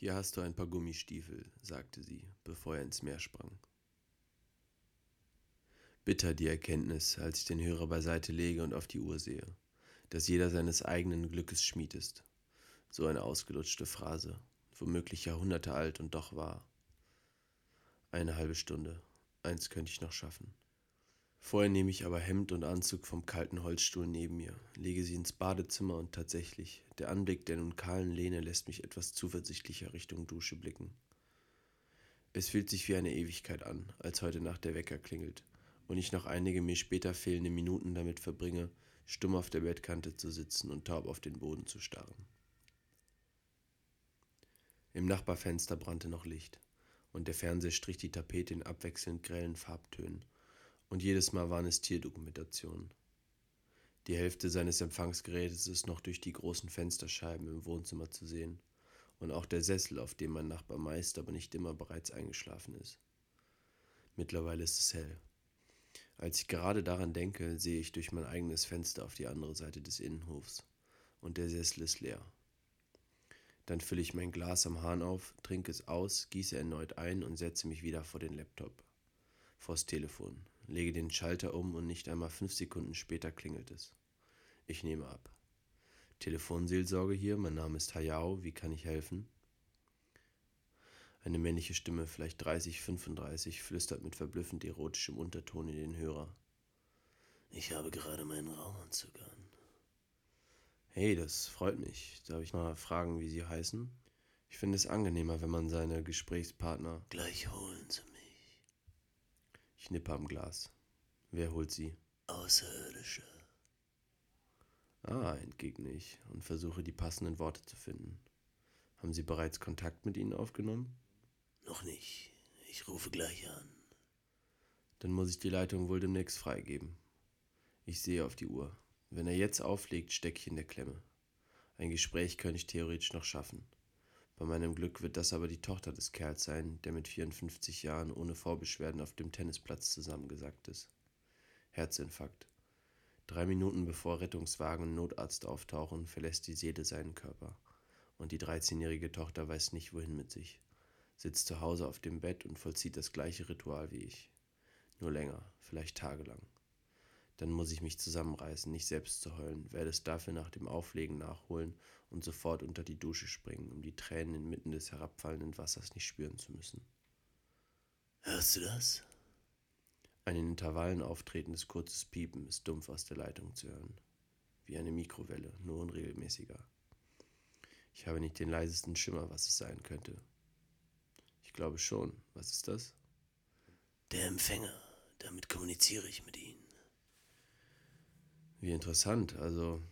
Hier hast du ein paar Gummistiefel, sagte sie, bevor er ins Meer sprang. Bitter die Erkenntnis, als ich den Hörer beiseite lege und auf die Uhr sehe, dass jeder seines eigenen Glückes Schmied ist. So eine ausgelutschte Phrase, womöglich Jahrhunderte alt und doch wahr. Eine halbe Stunde, eins könnte ich noch schaffen. Vorher nehme ich aber Hemd und Anzug vom kalten Holzstuhl neben mir, lege sie ins Badezimmer und tatsächlich, der Anblick der nun kahlen Lehne lässt mich etwas zuversichtlicher Richtung Dusche blicken. Es fühlt sich wie eine Ewigkeit an, als heute Nacht der Wecker klingelt und ich noch einige mir später fehlende Minuten damit verbringe, stumm auf der Bettkante zu sitzen und taub auf den Boden zu starren. Im Nachbarfenster brannte noch Licht, und der Fernseher strich die Tapete in abwechselnd grellen Farbtönen, und jedes Mal waren es Tierdokumentationen. Die Hälfte seines Empfangsgerätes ist noch durch die großen Fensterscheiben im Wohnzimmer zu sehen, und auch der Sessel, auf dem mein Nachbar meist, aber nicht immer bereits eingeschlafen ist. Mittlerweile ist es hell. Als ich gerade daran denke, sehe ich durch mein eigenes Fenster auf die andere Seite des Innenhofs und der Sessel ist leer. Dann fülle ich mein Glas am Hahn auf, trinke es aus, gieße erneut ein und setze mich wieder vor den Laptop, vors Telefon, lege den Schalter um und nicht einmal fünf Sekunden später klingelt es. Ich nehme ab. Telefonseelsorge hier, mein Name ist Hayao, wie kann ich helfen? Eine männliche Stimme, vielleicht 30, 35, flüstert mit verblüffend erotischem Unterton in den Hörer. Ich habe gerade meinen Raumanzug an. Hey, das freut mich. Darf ich mal fragen, wie Sie heißen? Ich finde es angenehmer, wenn man seine Gesprächspartner. Gleich holen Sie. Ich nippe am Glas. Wer holt Sie? Außerirdische. Ah, entgegne ich und versuche die passenden Worte zu finden. Haben Sie bereits Kontakt mit ihnen aufgenommen? Noch nicht. Ich rufe gleich an. Dann muss ich die Leitung wohl demnächst freigeben. Ich sehe auf die Uhr. Wenn er jetzt auflegt, stecke ich in der Klemme. Ein Gespräch könnte ich theoretisch noch schaffen. Bei meinem Glück wird das aber die Tochter des Kerls sein, der mit 54 Jahren ohne Vorbeschwerden auf dem Tennisplatz zusammengesackt ist. Herzinfarkt. Drei Minuten bevor Rettungswagen und Notarzt auftauchen, verlässt die Seele seinen Körper. Und die 13-jährige Tochter weiß nicht, wohin mit sich sitzt zu Hause auf dem Bett und vollzieht das gleiche Ritual wie ich. Nur länger, vielleicht tagelang. Dann muss ich mich zusammenreißen, nicht selbst zu heulen, werde es dafür nach dem Auflegen nachholen und sofort unter die Dusche springen, um die Tränen inmitten des herabfallenden Wassers nicht spüren zu müssen. Hörst du das? Ein in Intervallen auftretendes kurzes Piepen ist dumpf aus der Leitung zu hören. Wie eine Mikrowelle, nur unregelmäßiger. Ich habe nicht den leisesten Schimmer, was es sein könnte. Ich glaube schon. Was ist das? Der Empfänger. Damit kommuniziere ich mit Ihnen. Wie interessant. Also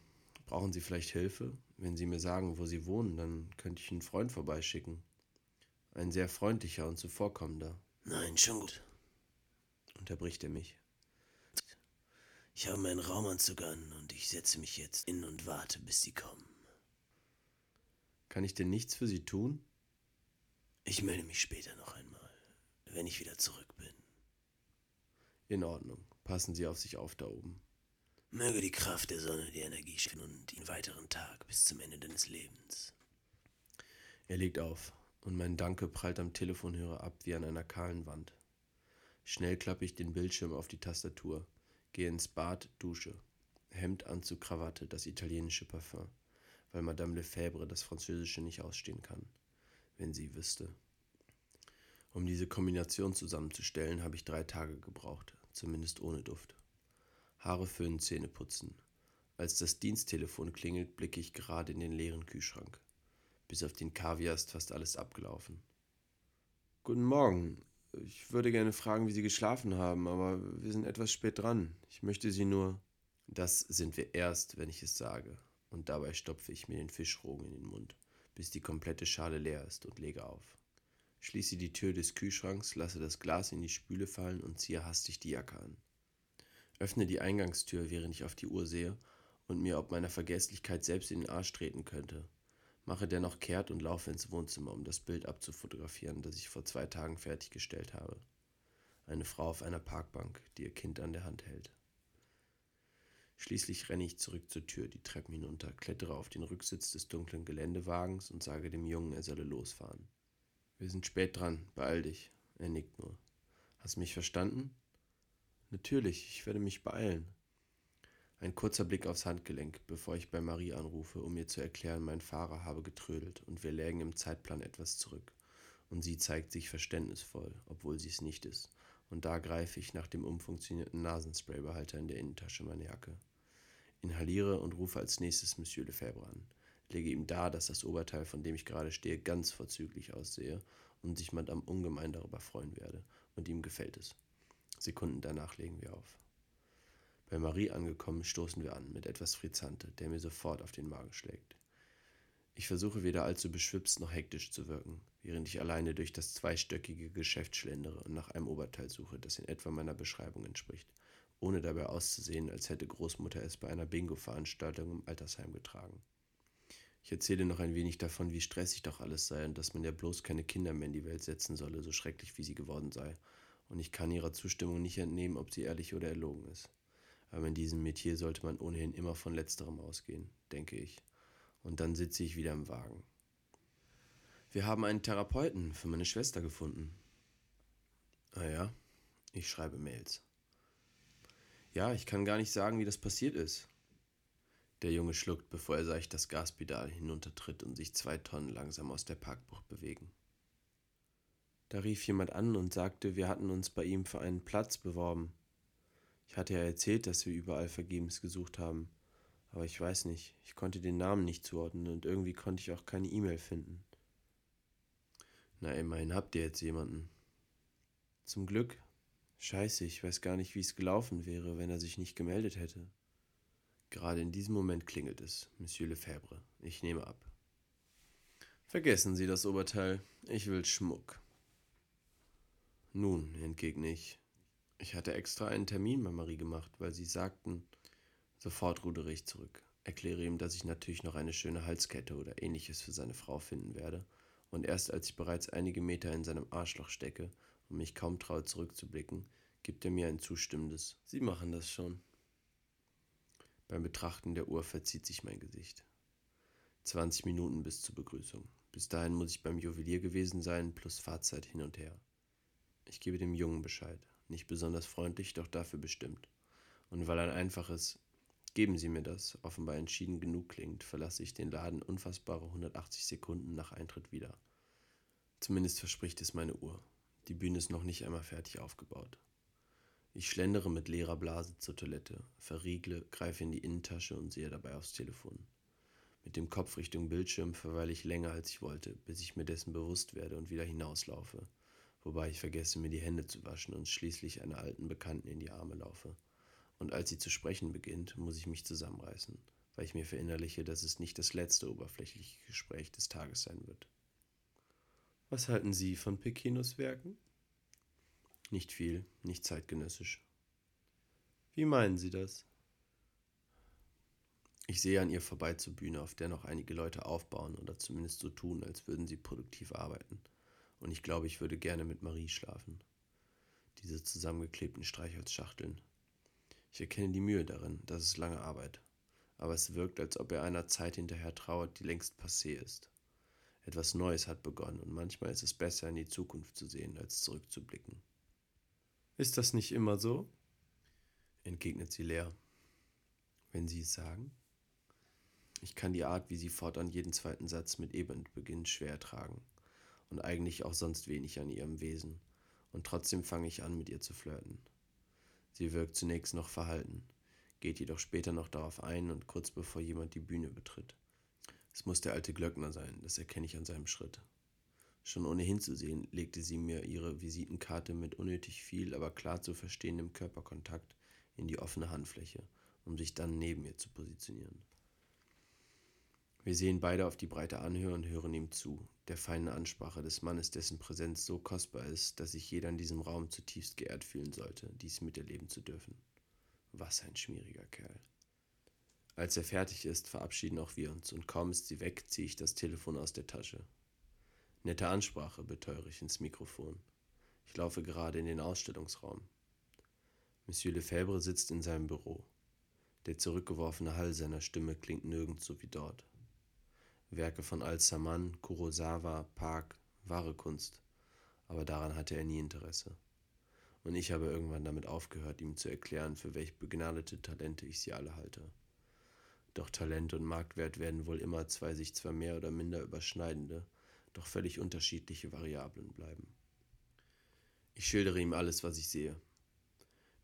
brauchen Sie vielleicht Hilfe? Wenn Sie mir sagen, wo Sie wohnen, dann könnte ich einen Freund vorbeischicken. Ein sehr freundlicher und zuvorkommender. Nein, schon gut. Unterbricht er mich. Ich habe meinen Raumanzug an und ich setze mich jetzt in und warte, bis Sie kommen. Kann ich denn nichts für Sie tun? Ich melde mich später noch einmal, wenn ich wieder zurück bin. In Ordnung. Passen Sie auf sich auf da oben. Möge die Kraft der Sonne die Energie schicken und den weiteren Tag bis zum Ende deines Lebens. Er legt auf und mein Danke prallt am Telefonhörer ab wie an einer kahlen Wand. Schnell klappe ich den Bildschirm auf die Tastatur, gehe ins Bad, dusche. Hemd, Anzug, Krawatte, das italienische Parfum, weil Madame Lefebvre das französische nicht ausstehen kann wenn sie wüsste. Um diese Kombination zusammenzustellen, habe ich drei Tage gebraucht, zumindest ohne Duft. Haare föhnen, Zähne putzen. Als das Diensttelefon klingelt, blicke ich gerade in den leeren Kühlschrank. Bis auf den Kaviar ist fast alles abgelaufen. Guten Morgen. Ich würde gerne fragen, wie Sie geschlafen haben, aber wir sind etwas spät dran. Ich möchte Sie nur. Das sind wir erst, wenn ich es sage. Und dabei stopfe ich mir den Fischrogen in den Mund bis die komplette Schale leer ist und lege auf. Schließe die Tür des Kühlschranks, lasse das Glas in die Spüle fallen und ziehe hastig die Jacke an. Öffne die Eingangstür, während ich auf die Uhr sehe und mir ob meiner Vergesslichkeit selbst in den Arsch treten könnte. Mache dennoch kehrt und laufe ins Wohnzimmer, um das Bild abzufotografieren, das ich vor zwei Tagen fertiggestellt habe. Eine Frau auf einer Parkbank, die ihr Kind an der Hand hält. Schließlich renne ich zurück zur Tür, die Treppen hinunter, klettere auf den Rücksitz des dunklen Geländewagens und sage dem Jungen, er solle losfahren. Wir sind spät dran, beeil dich. Er nickt nur. Hast mich verstanden? Natürlich, ich werde mich beeilen. Ein kurzer Blick aufs Handgelenk, bevor ich bei Marie anrufe, um ihr zu erklären, mein Fahrer habe getrödelt und wir lägen im Zeitplan etwas zurück. Und sie zeigt sich verständnisvoll, obwohl sie es nicht ist. Und da greife ich nach dem umfunktionierten Nasenspraybehalter in der Innentasche meiner Jacke. Inhaliere und rufe als nächstes Monsieur Lefebvre an. Lege ihm dar, dass das Oberteil, von dem ich gerade stehe, ganz vorzüglich aussehe und sich Madame ungemein darüber freuen werde. Und ihm gefällt es. Sekunden danach legen wir auf. Bei Marie angekommen, stoßen wir an mit etwas Frizante, der mir sofort auf den Magen schlägt. Ich versuche weder allzu beschwipst noch hektisch zu wirken, während ich alleine durch das zweistöckige Geschäft schlendere und nach einem Oberteil suche, das in etwa meiner Beschreibung entspricht, ohne dabei auszusehen, als hätte Großmutter es bei einer Bingo-Veranstaltung im Altersheim getragen. Ich erzähle noch ein wenig davon, wie stressig doch alles sei und dass man ja bloß keine Kinder mehr in die Welt setzen solle, so schrecklich wie sie geworden sei, und ich kann ihrer Zustimmung nicht entnehmen, ob sie ehrlich oder erlogen ist. Aber in diesem Metier sollte man ohnehin immer von letzterem ausgehen, denke ich. Und dann sitze ich wieder im Wagen. Wir haben einen Therapeuten für meine Schwester gefunden. Ah ja, ich schreibe Mails. Ja, ich kann gar nicht sagen, wie das passiert ist. Der Junge schluckt, bevor er seicht das Gaspedal hinuntertritt und sich zwei Tonnen langsam aus der Parkbucht bewegen. Da rief jemand an und sagte, wir hatten uns bei ihm für einen Platz beworben. Ich hatte ja erzählt, dass wir überall vergebens gesucht haben. Aber ich weiß nicht, ich konnte den Namen nicht zuordnen und irgendwie konnte ich auch keine E-Mail finden. Na, immerhin habt ihr jetzt jemanden. Zum Glück. Scheiße, ich weiß gar nicht, wie es gelaufen wäre, wenn er sich nicht gemeldet hätte. Gerade in diesem Moment klingelt es, Monsieur Lefebvre. Ich nehme ab. Vergessen Sie das Oberteil. Ich will Schmuck. Nun, entgegne ich, ich hatte extra einen Termin bei Marie gemacht, weil sie sagten, sofort rudere ich zurück, erkläre ihm, dass ich natürlich noch eine schöne Halskette oder ähnliches für seine Frau finden werde, und erst als ich bereits einige Meter in seinem Arschloch stecke und mich kaum traue zurückzublicken, gibt er mir ein zustimmendes Sie machen das schon. Beim Betrachten der Uhr verzieht sich mein Gesicht. 20 Minuten bis zur Begrüßung. Bis dahin muss ich beim Juwelier gewesen sein, plus Fahrzeit hin und her. Ich gebe dem Jungen Bescheid nicht besonders freundlich, doch dafür bestimmt. Und weil ein einfaches Geben Sie mir das offenbar entschieden genug klingt, verlasse ich den Laden unfassbare 180 Sekunden nach Eintritt wieder. Zumindest verspricht es meine Uhr. Die Bühne ist noch nicht einmal fertig aufgebaut. Ich schlendere mit leerer Blase zur Toilette, verriegle, greife in die Innentasche und sehe dabei aufs Telefon. Mit dem Kopf Richtung Bildschirm verweile ich länger als ich wollte, bis ich mir dessen bewusst werde und wieder hinauslaufe wobei ich vergesse, mir die Hände zu waschen und schließlich einer alten Bekannten in die Arme laufe. Und als sie zu sprechen beginnt, muss ich mich zusammenreißen, weil ich mir verinnerliche, dass es nicht das letzte oberflächliche Gespräch des Tages sein wird. Was halten Sie von Pekinos Werken? Nicht viel, nicht zeitgenössisch. Wie meinen Sie das? Ich sehe an ihr vorbei zur Bühne, auf der noch einige Leute aufbauen oder zumindest so tun, als würden sie produktiv arbeiten und ich glaube, ich würde gerne mit Marie schlafen. Diese zusammengeklebten Streichholzschachteln. Ich erkenne die Mühe darin, das ist lange Arbeit. Aber es wirkt, als ob er einer Zeit hinterher trauert, die längst passé ist. Etwas Neues hat begonnen und manchmal ist es besser, in die Zukunft zu sehen, als zurückzublicken. Ist das nicht immer so? entgegnet sie leer. Wenn Sie es sagen? Ich kann die Art, wie sie fortan jeden zweiten Satz mit eben beginnt, schwer ertragen und eigentlich auch sonst wenig an ihrem Wesen. Und trotzdem fange ich an, mit ihr zu flirten. Sie wirkt zunächst noch verhalten, geht jedoch später noch darauf ein und kurz bevor jemand die Bühne betritt. Es muss der alte Glöckner sein, das erkenne ich an seinem Schritt. Schon ohne hinzusehen, legte sie mir ihre Visitenkarte mit unnötig viel, aber klar zu verstehendem Körperkontakt in die offene Handfläche, um sich dann neben mir zu positionieren. Wir sehen beide auf die breite Anhöhe und hören ihm zu, der feinen Ansprache des Mannes, dessen Präsenz so kostbar ist, dass sich jeder in diesem Raum zutiefst geehrt fühlen sollte, dies miterleben zu dürfen. Was ein schmieriger Kerl. Als er fertig ist, verabschieden auch wir uns, und kaum ist sie weg, ziehe ich das Telefon aus der Tasche. Nette Ansprache, beteuere ich ins Mikrofon. Ich laufe gerade in den Ausstellungsraum. Monsieur Lefebvre sitzt in seinem Büro. Der zurückgeworfene Hall seiner Stimme klingt nirgends so wie dort. Werke von Al-Saman, Kurosawa, Park, wahre Kunst, aber daran hatte er nie Interesse. Und ich habe irgendwann damit aufgehört, ihm zu erklären, für welch begnadete Talente ich sie alle halte. Doch Talent und Marktwert werden wohl immer zwei sich zwar mehr oder minder überschneidende, doch völlig unterschiedliche Variablen bleiben. Ich schildere ihm alles, was ich sehe.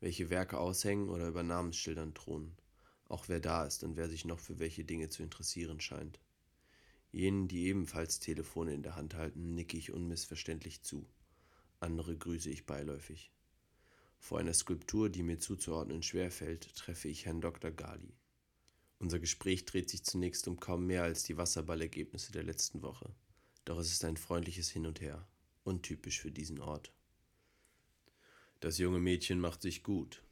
Welche Werke aushängen oder über Namensschildern thronen. Auch wer da ist und wer sich noch für welche Dinge zu interessieren scheint. Jenen, die ebenfalls Telefone in der Hand halten, nicke ich unmissverständlich zu. Andere grüße ich beiläufig. Vor einer Skulptur, die mir zuzuordnen schwerfällt, treffe ich Herrn Dr. Gali. Unser Gespräch dreht sich zunächst um kaum mehr als die Wasserballergebnisse der letzten Woche. Doch es ist ein freundliches Hin und Her, untypisch für diesen Ort. Das junge Mädchen macht sich gut,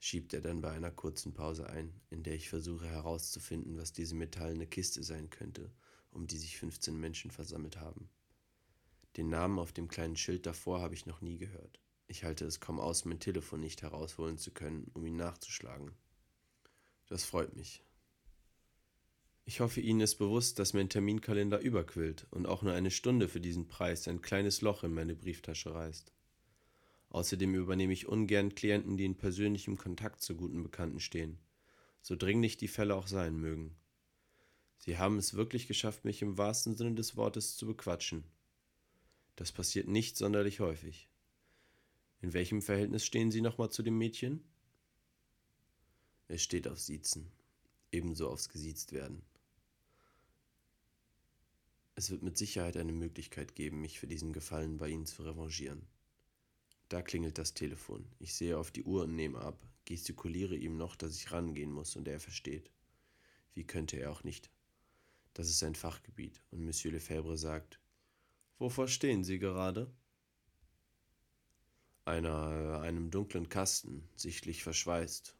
schiebt er dann bei einer kurzen Pause ein, in der ich versuche herauszufinden, was diese metallene Kiste sein könnte, um die sich 15 Menschen versammelt haben. Den Namen auf dem kleinen Schild davor habe ich noch nie gehört. Ich halte es kaum aus, mein Telefon nicht herausholen zu können, um ihn nachzuschlagen. Das freut mich. Ich hoffe, Ihnen ist bewusst, dass mein Terminkalender überquillt und auch nur eine Stunde für diesen Preis ein kleines Loch in meine Brieftasche reißt. Außerdem übernehme ich ungern Klienten, die in persönlichem Kontakt zu guten Bekannten stehen, so dringlich die Fälle auch sein mögen. Sie haben es wirklich geschafft, mich im wahrsten Sinne des Wortes zu bequatschen. Das passiert nicht sonderlich häufig. In welchem Verhältnis stehen Sie nochmal zu dem Mädchen? Es steht auf Siezen, ebenso aufs Gesiezt werden. Es wird mit Sicherheit eine Möglichkeit geben, mich für diesen Gefallen bei Ihnen zu revanchieren. Da klingelt das Telefon. Ich sehe auf die Uhr und nehme ab, gestikuliere ihm noch, dass ich rangehen muss und er versteht. Wie könnte er auch nicht? Das ist sein Fachgebiet und Monsieur Lefebvre sagt: Wovor stehen Sie gerade? Einer, einem dunklen Kasten, sichtlich verschweißt,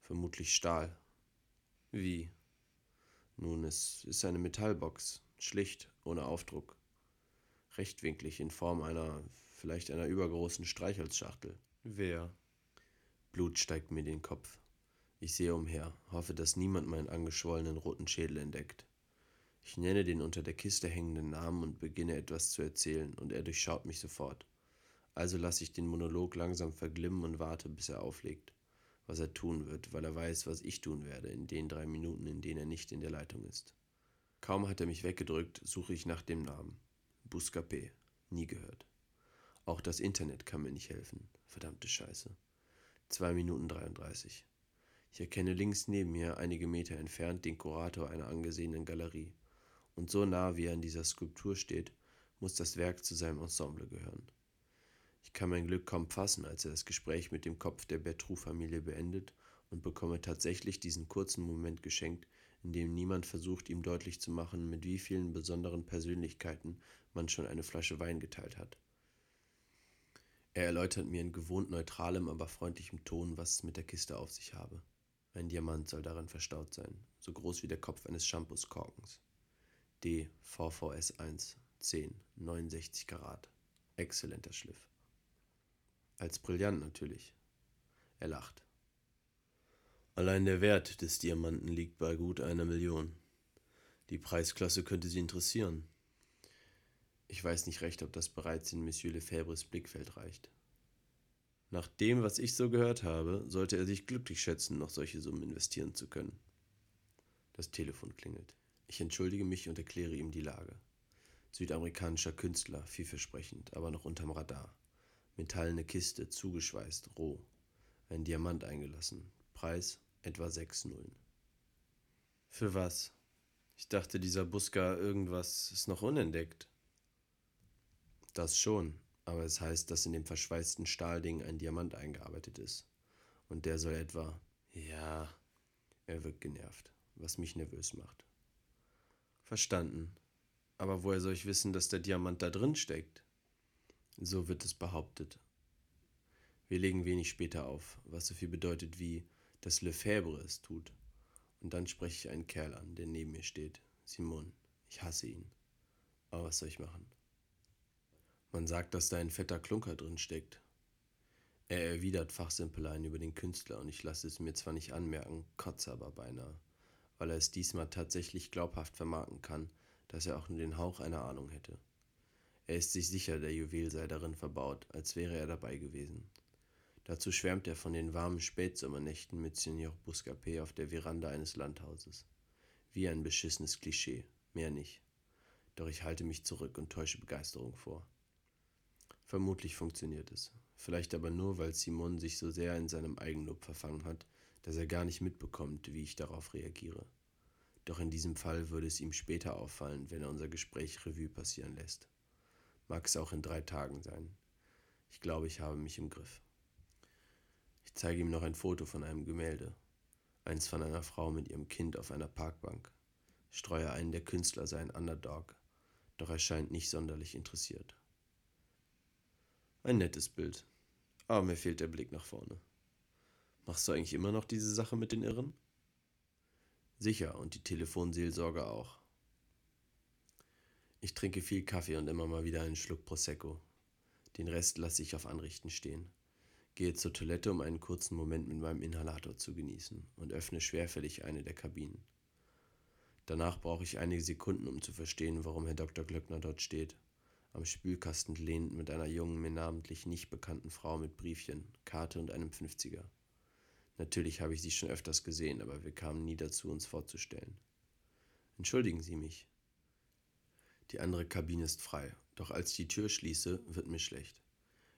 vermutlich Stahl. Wie? Nun, es ist eine Metallbox, schlicht, ohne Aufdruck. Rechtwinklig in Form einer vielleicht einer übergroßen Streichholzschachtel. Wer? Blut steigt mir den Kopf. Ich sehe umher, hoffe, dass niemand meinen angeschwollenen roten Schädel entdeckt. Ich nenne den unter der Kiste hängenden Namen und beginne etwas zu erzählen, und er durchschaut mich sofort. Also lasse ich den Monolog langsam verglimmen und warte, bis er auflegt, was er tun wird, weil er weiß, was ich tun werde in den drei Minuten, in denen er nicht in der Leitung ist. Kaum hat er mich weggedrückt, suche ich nach dem Namen. Buscapé. Nie gehört. Auch das Internet kann mir nicht helfen. Verdammte Scheiße. 2 Minuten 33. Ich erkenne links neben mir, einige Meter entfernt, den Kurator einer angesehenen Galerie. Und so nah wie er an dieser Skulptur steht, muss das Werk zu seinem Ensemble gehören. Ich kann mein Glück kaum fassen, als er das Gespräch mit dem Kopf der Bertrou-Familie beendet und bekomme tatsächlich diesen kurzen Moment geschenkt, in dem niemand versucht, ihm deutlich zu machen, mit wie vielen besonderen Persönlichkeiten man schon eine Flasche Wein geteilt hat. Er erläutert mir in gewohnt neutralem, aber freundlichem Ton, was es mit der Kiste auf sich habe. Ein Diamant soll darin verstaut sein, so groß wie der Kopf eines Shampooskorkens. D VVS 1 10 69 Karat. Exzellenter Schliff. Als Brillant natürlich. Er lacht. Allein der Wert des Diamanten liegt bei gut einer Million. Die Preisklasse könnte Sie interessieren. Ich weiß nicht recht, ob das bereits in Monsieur Lefebvres Blickfeld reicht. Nach dem, was ich so gehört habe, sollte er sich glücklich schätzen, noch solche Summen investieren zu können. Das Telefon klingelt. Ich entschuldige mich und erkläre ihm die Lage. Südamerikanischer Künstler, vielversprechend, aber noch unterm Radar. Metallene Kiste, zugeschweißt, roh. Ein Diamant eingelassen. Preis etwa sechs Nullen. Für was? Ich dachte, dieser Buska irgendwas ist noch unentdeckt. Das schon, aber es heißt, dass in dem verschweißten Stahlding ein Diamant eingearbeitet ist. Und der soll etwa. Ja, er wirkt genervt, was mich nervös macht. Verstanden. Aber woher soll ich wissen, dass der Diamant da drin steckt? So wird es behauptet. Wir legen wenig später auf, was so viel bedeutet wie, dass Lefebvre es tut. Und dann spreche ich einen Kerl an, der neben mir steht. Simon. Ich hasse ihn. Aber was soll ich machen? Man sagt, dass da ein fetter Klunker drin steckt. Er erwidert Fachsimpeleien über den Künstler und ich lasse es mir zwar nicht anmerken, kotze aber beinahe, weil er es diesmal tatsächlich glaubhaft vermarkten kann, dass er auch nur den Hauch einer Ahnung hätte. Er ist sich sicher, der Juwel sei darin verbaut, als wäre er dabei gewesen. Dazu schwärmt er von den warmen Spätsommernächten mit Signor Buscapé auf der Veranda eines Landhauses. Wie ein beschissenes Klischee, mehr nicht. Doch ich halte mich zurück und täusche Begeisterung vor. Vermutlich funktioniert es. Vielleicht aber nur, weil Simon sich so sehr in seinem Eigenlob verfangen hat, dass er gar nicht mitbekommt, wie ich darauf reagiere. Doch in diesem Fall würde es ihm später auffallen, wenn er unser Gespräch Revue passieren lässt. Mag es auch in drei Tagen sein. Ich glaube, ich habe mich im Griff. Ich zeige ihm noch ein Foto von einem Gemälde, eins von einer Frau mit ihrem Kind auf einer Parkbank, streue ein, der Künstler sei ein Underdog, doch er scheint nicht sonderlich interessiert. Ein nettes Bild, aber mir fehlt der Blick nach vorne. Machst du eigentlich immer noch diese Sache mit den Irren? Sicher, und die Telefonseelsorge auch. Ich trinke viel Kaffee und immer mal wieder einen Schluck Prosecco. Den Rest lasse ich auf Anrichten stehen gehe zur Toilette, um einen kurzen Moment mit meinem Inhalator zu genießen und öffne schwerfällig eine der Kabinen. Danach brauche ich einige Sekunden, um zu verstehen, warum Herr Dr. Glöckner dort steht, am Spülkasten lehnend mit einer jungen, mir namentlich nicht bekannten Frau mit Briefchen, Karte und einem Fünfziger. Natürlich habe ich sie schon öfters gesehen, aber wir kamen nie dazu, uns vorzustellen. Entschuldigen Sie mich. Die andere Kabine ist frei, doch als ich die Tür schließe, wird mir schlecht.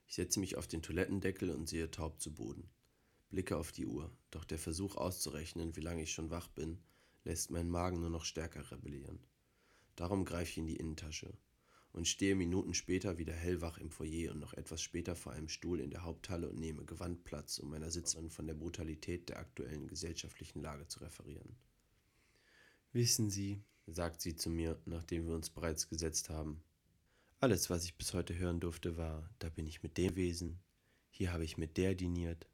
Ich setze mich auf den Toilettendeckel und sehe taub zu Boden. Blicke auf die Uhr, doch der Versuch auszurechnen, wie lange ich schon wach bin, lässt meinen Magen nur noch stärker rebellieren. Darum greife ich in die Innentasche und stehe Minuten später wieder hellwach im Foyer und noch etwas später vor einem Stuhl in der Haupthalle und nehme gewandt Platz, um meiner Sitzerin von der Brutalität der aktuellen gesellschaftlichen Lage zu referieren. Wissen Sie, sagt sie zu mir, nachdem wir uns bereits gesetzt haben, alles, was ich bis heute hören durfte, war, da bin ich mit dem gewesen, hier habe ich mit der diniert.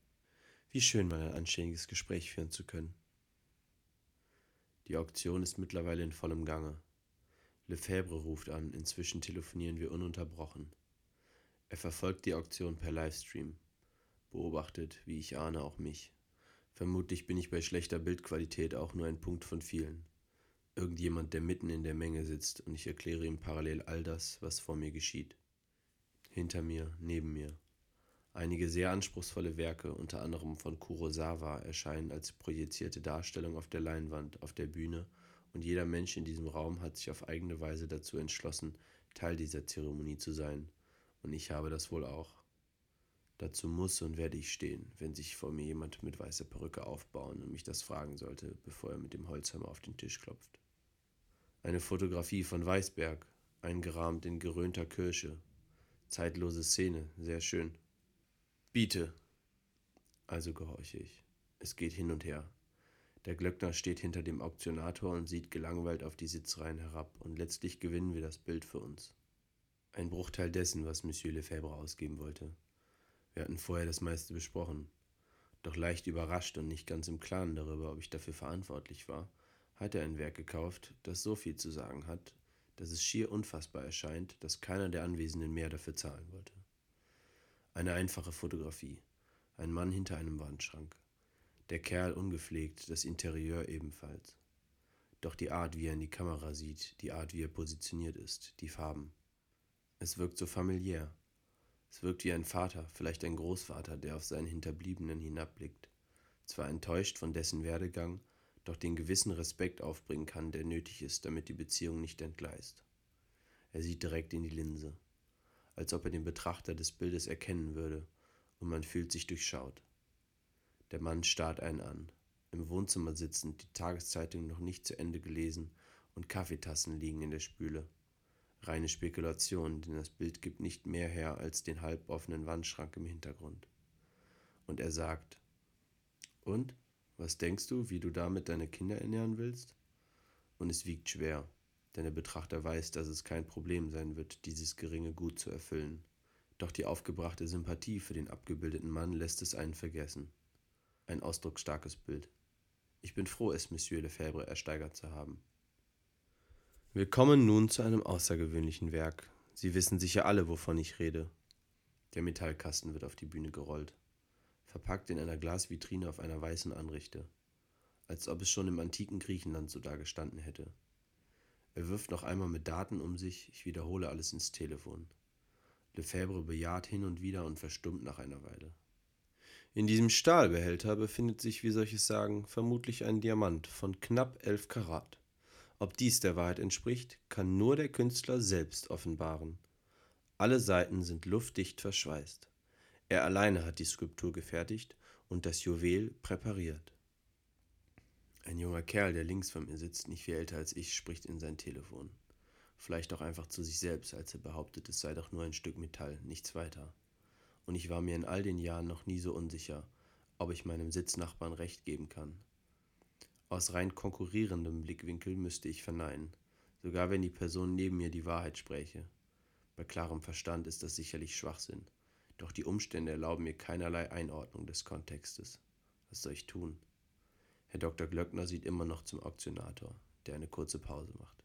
Wie schön mal ein anständiges Gespräch führen zu können. Die Auktion ist mittlerweile in vollem Gange. Lefebvre ruft an, inzwischen telefonieren wir ununterbrochen. Er verfolgt die Auktion per Livestream, beobachtet, wie ich ahne, auch mich. Vermutlich bin ich bei schlechter Bildqualität auch nur ein Punkt von vielen irgendjemand, der mitten in der Menge sitzt, und ich erkläre ihm parallel all das, was vor mir geschieht. Hinter mir, neben mir. Einige sehr anspruchsvolle Werke, unter anderem von Kurosawa, erscheinen als projizierte Darstellung auf der Leinwand, auf der Bühne, und jeder Mensch in diesem Raum hat sich auf eigene Weise dazu entschlossen, Teil dieser Zeremonie zu sein, und ich habe das wohl auch. Dazu muss und werde ich stehen, wenn sich vor mir jemand mit weißer Perücke aufbauen und mich das fragen sollte, bevor er mit dem Holzhammer auf den Tisch klopft. Eine Fotografie von Weißberg, eingerahmt in geröhnter Kirsche. Zeitlose Szene, sehr schön. Biete. Also gehorche ich. Es geht hin und her. Der Glöckner steht hinter dem Auktionator und sieht gelangweilt auf die Sitzreihen herab, und letztlich gewinnen wir das Bild für uns. Ein Bruchteil dessen, was Monsieur Lefebvre ausgeben wollte. Wir hatten vorher das meiste besprochen. Doch leicht überrascht und nicht ganz im Klaren darüber, ob ich dafür verantwortlich war, hat er ein Werk gekauft, das so viel zu sagen hat, dass es schier unfassbar erscheint, dass keiner der Anwesenden mehr dafür zahlen wollte. Eine einfache Fotografie, ein Mann hinter einem Wandschrank, der Kerl ungepflegt, das Interieur ebenfalls. Doch die Art, wie er in die Kamera sieht, die Art, wie er positioniert ist, die Farben. Es wirkt so familiär. Es wirkt wie ein Vater, vielleicht ein Großvater, der auf seinen Hinterbliebenen hinabblickt, zwar enttäuscht von dessen Werdegang, doch den gewissen Respekt aufbringen kann, der nötig ist, damit die Beziehung nicht entgleist. Er sieht direkt in die Linse, als ob er den Betrachter des Bildes erkennen würde, und man fühlt sich durchschaut. Der Mann starrt einen an, im Wohnzimmer sitzend, die Tageszeitung noch nicht zu Ende gelesen und Kaffeetassen liegen in der Spüle. Reine Spekulation, denn das Bild gibt nicht mehr her als den halboffenen Wandschrank im Hintergrund. Und er sagt, und? Was denkst du, wie du damit deine Kinder ernähren willst? Und es wiegt schwer, denn der Betrachter weiß, dass es kein Problem sein wird, dieses geringe Gut zu erfüllen. Doch die aufgebrachte Sympathie für den abgebildeten Mann lässt es einen vergessen. Ein ausdrucksstarkes Bild. Ich bin froh, es Monsieur Lefebvre ersteigert zu haben. Wir kommen nun zu einem außergewöhnlichen Werk. Sie wissen sicher alle, wovon ich rede. Der Metallkasten wird auf die Bühne gerollt. verpackt in einer Glasvitrine auf einer weißen Anrichte, als ob es schon im antiken Griechenland so dagestanden hätte. Er wirft noch einmal mit Daten um sich, ich wiederhole alles ins Telefon. Lefebvre bejaht hin und wieder und verstummt nach einer Weile. In diesem Stahlbehälter befindet sich, wie soll ich es sagen, vermutlich ein Diamant von knapp elf Karat. Ob dies der Wahrheit entspricht, kann nur der Künstler selbst offenbaren. Alle Seiten sind luftdicht verschweißt. Er alleine hat die Skulptur gefertigt und das Juwel präpariert. Ein junger Kerl, der links von mir sitzt, nicht viel älter als ich, spricht in sein Telefon. Vielleicht auch einfach zu sich selbst, als er behauptet, es sei doch nur ein Stück Metall, nichts weiter und ich war mir in all den Jahren noch nie so unsicher, ob ich meinem Sitznachbarn recht geben kann. Aus rein konkurrierendem Blickwinkel müsste ich verneinen, sogar wenn die Person neben mir die Wahrheit spräche. Bei klarem Verstand ist das sicherlich Schwachsinn, doch die Umstände erlauben mir keinerlei Einordnung des Kontextes. Was soll ich tun? Herr Dr. Glöckner sieht immer noch zum Auktionator, der eine kurze Pause macht.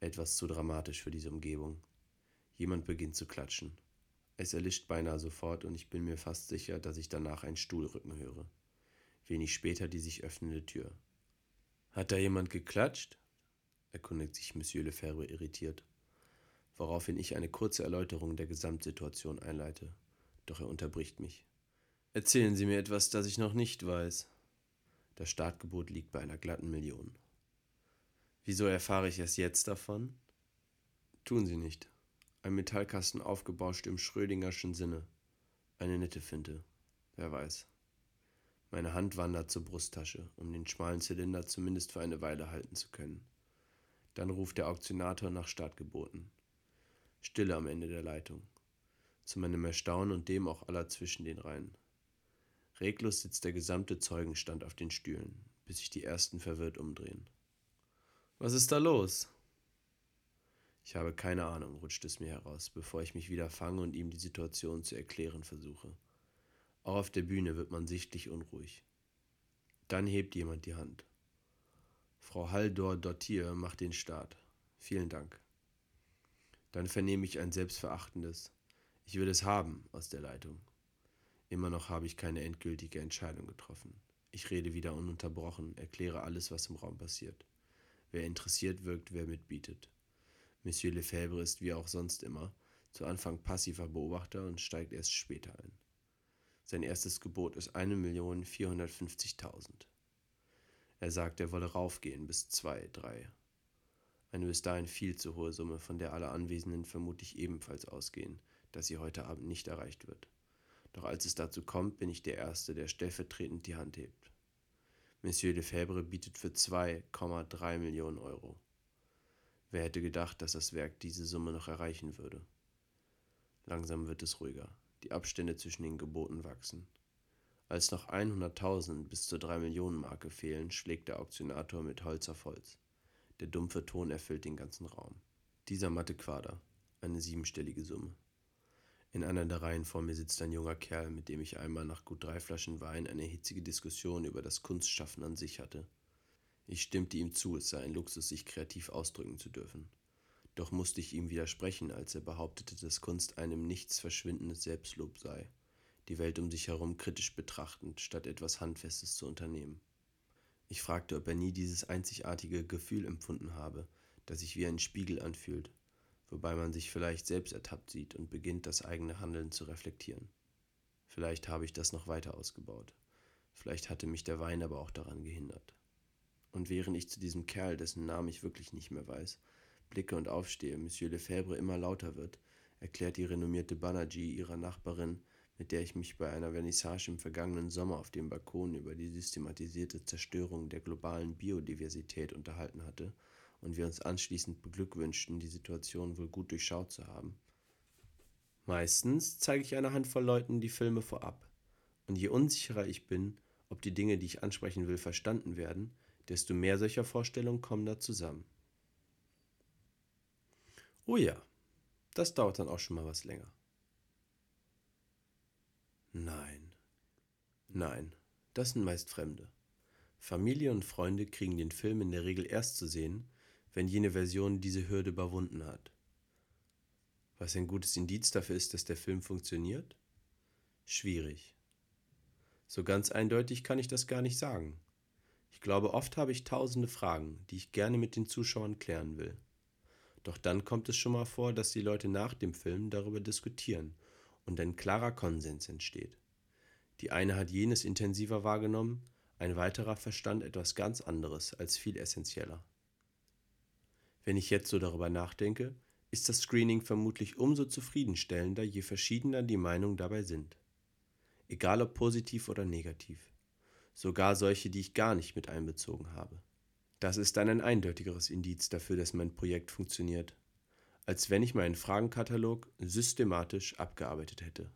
Etwas zu dramatisch für diese Umgebung. Jemand beginnt zu klatschen. Es erlischt beinahe sofort und ich bin mir fast sicher, dass ich danach einen Stuhlrücken höre. Wenig später die sich öffnende Tür. Hat da jemand geklatscht? erkundigt sich Monsieur Lefebvre irritiert, woraufhin ich eine kurze Erläuterung der Gesamtsituation einleite. Doch er unterbricht mich. Erzählen Sie mir etwas, das ich noch nicht weiß. Das Startgebot liegt bei einer glatten Million. Wieso erfahre ich erst jetzt davon? Tun Sie nicht. Ein Metallkasten aufgebauscht im Schrödingerschen Sinne. Eine nette Finte. Wer weiß. Meine Hand wandert zur Brusttasche, um den schmalen Zylinder zumindest für eine Weile halten zu können. Dann ruft der Auktionator nach Startgeboten. Stille am Ende der Leitung. Zu meinem Erstaunen und dem auch aller zwischen den Reihen. Reglos sitzt der gesamte Zeugenstand auf den Stühlen, bis sich die ersten verwirrt umdrehen. Was ist da los? Ich habe keine Ahnung, rutscht es mir heraus, bevor ich mich wieder fange und ihm die Situation zu erklären versuche. Auch auf der Bühne wird man sichtlich unruhig. Dann hebt jemand die Hand. Frau Haldor Dottier macht den Start. Vielen Dank. Dann vernehme ich ein selbstverachtendes Ich will es haben aus der Leitung. Immer noch habe ich keine endgültige Entscheidung getroffen. Ich rede wieder ununterbrochen, erkläre alles, was im Raum passiert. Wer interessiert wirkt, wer mitbietet. Monsieur Lefebvre ist wie auch sonst immer zu Anfang passiver Beobachter und steigt erst später ein. Sein erstes Gebot ist 1.450.000. Er sagt, er wolle raufgehen bis zwei, drei. Eine bis dahin viel zu hohe Summe, von der alle Anwesenden vermutlich ebenfalls ausgehen, dass sie heute Abend nicht erreicht wird. Doch als es dazu kommt, bin ich der Erste, der stellvertretend die Hand hebt. Monsieur Lefebvre bietet für 2,3 Millionen Euro. Wer hätte gedacht, dass das Werk diese Summe noch erreichen würde? Langsam wird es ruhiger. Die Abstände zwischen den Geboten wachsen. Als noch 100.000 bis zur 3 Millionen Marke fehlen, schlägt der Auktionator mit Holz auf Holz. Der dumpfe Ton erfüllt den ganzen Raum. Dieser matte Quader, eine siebenstellige Summe. In einer der Reihen vor mir sitzt ein junger Kerl, mit dem ich einmal nach gut drei Flaschen Wein eine hitzige Diskussion über das Kunstschaffen an sich hatte. Ich stimmte ihm zu, es sei ein Luxus, sich kreativ ausdrücken zu dürfen. Doch musste ich ihm widersprechen, als er behauptete, dass Kunst einem nichts verschwindendes Selbstlob sei, die Welt um sich herum kritisch betrachtend, statt etwas Handfestes zu unternehmen. Ich fragte, ob er nie dieses einzigartige Gefühl empfunden habe, das sich wie ein Spiegel anfühlt, wobei man sich vielleicht selbst ertappt sieht und beginnt, das eigene Handeln zu reflektieren. Vielleicht habe ich das noch weiter ausgebaut. Vielleicht hatte mich der Wein aber auch daran gehindert. Und während ich zu diesem Kerl, dessen Namen ich wirklich nicht mehr weiß, blicke und aufstehe, Monsieur Lefebvre immer lauter wird, erklärt die renommierte Banerjee ihrer Nachbarin, mit der ich mich bei einer Vernissage im vergangenen Sommer auf dem Balkon über die systematisierte Zerstörung der globalen Biodiversität unterhalten hatte und wir uns anschließend beglückwünschten, die Situation wohl gut durchschaut zu haben. Meistens zeige ich einer Handvoll Leuten die Filme vorab, und je unsicherer ich bin, ob die Dinge, die ich ansprechen will, verstanden werden, desto mehr solcher Vorstellungen kommen da zusammen. Oh ja, das dauert dann auch schon mal was länger. Nein, nein, das sind meist Fremde. Familie und Freunde kriegen den Film in der Regel erst zu sehen, wenn jene Version diese Hürde überwunden hat. Was ein gutes Indiz dafür ist, dass der Film funktioniert? Schwierig. So ganz eindeutig kann ich das gar nicht sagen. Ich glaube, oft habe ich tausende Fragen, die ich gerne mit den Zuschauern klären will. Doch dann kommt es schon mal vor, dass die Leute nach dem Film darüber diskutieren und ein klarer Konsens entsteht. Die eine hat jenes intensiver wahrgenommen, ein weiterer verstand etwas ganz anderes als viel essentieller. Wenn ich jetzt so darüber nachdenke, ist das Screening vermutlich umso zufriedenstellender, je verschiedener die Meinungen dabei sind. Egal ob positiv oder negativ. Sogar solche, die ich gar nicht mit einbezogen habe. Das ist dann ein eindeutigeres Indiz dafür, dass mein Projekt funktioniert, als wenn ich meinen Fragenkatalog systematisch abgearbeitet hätte.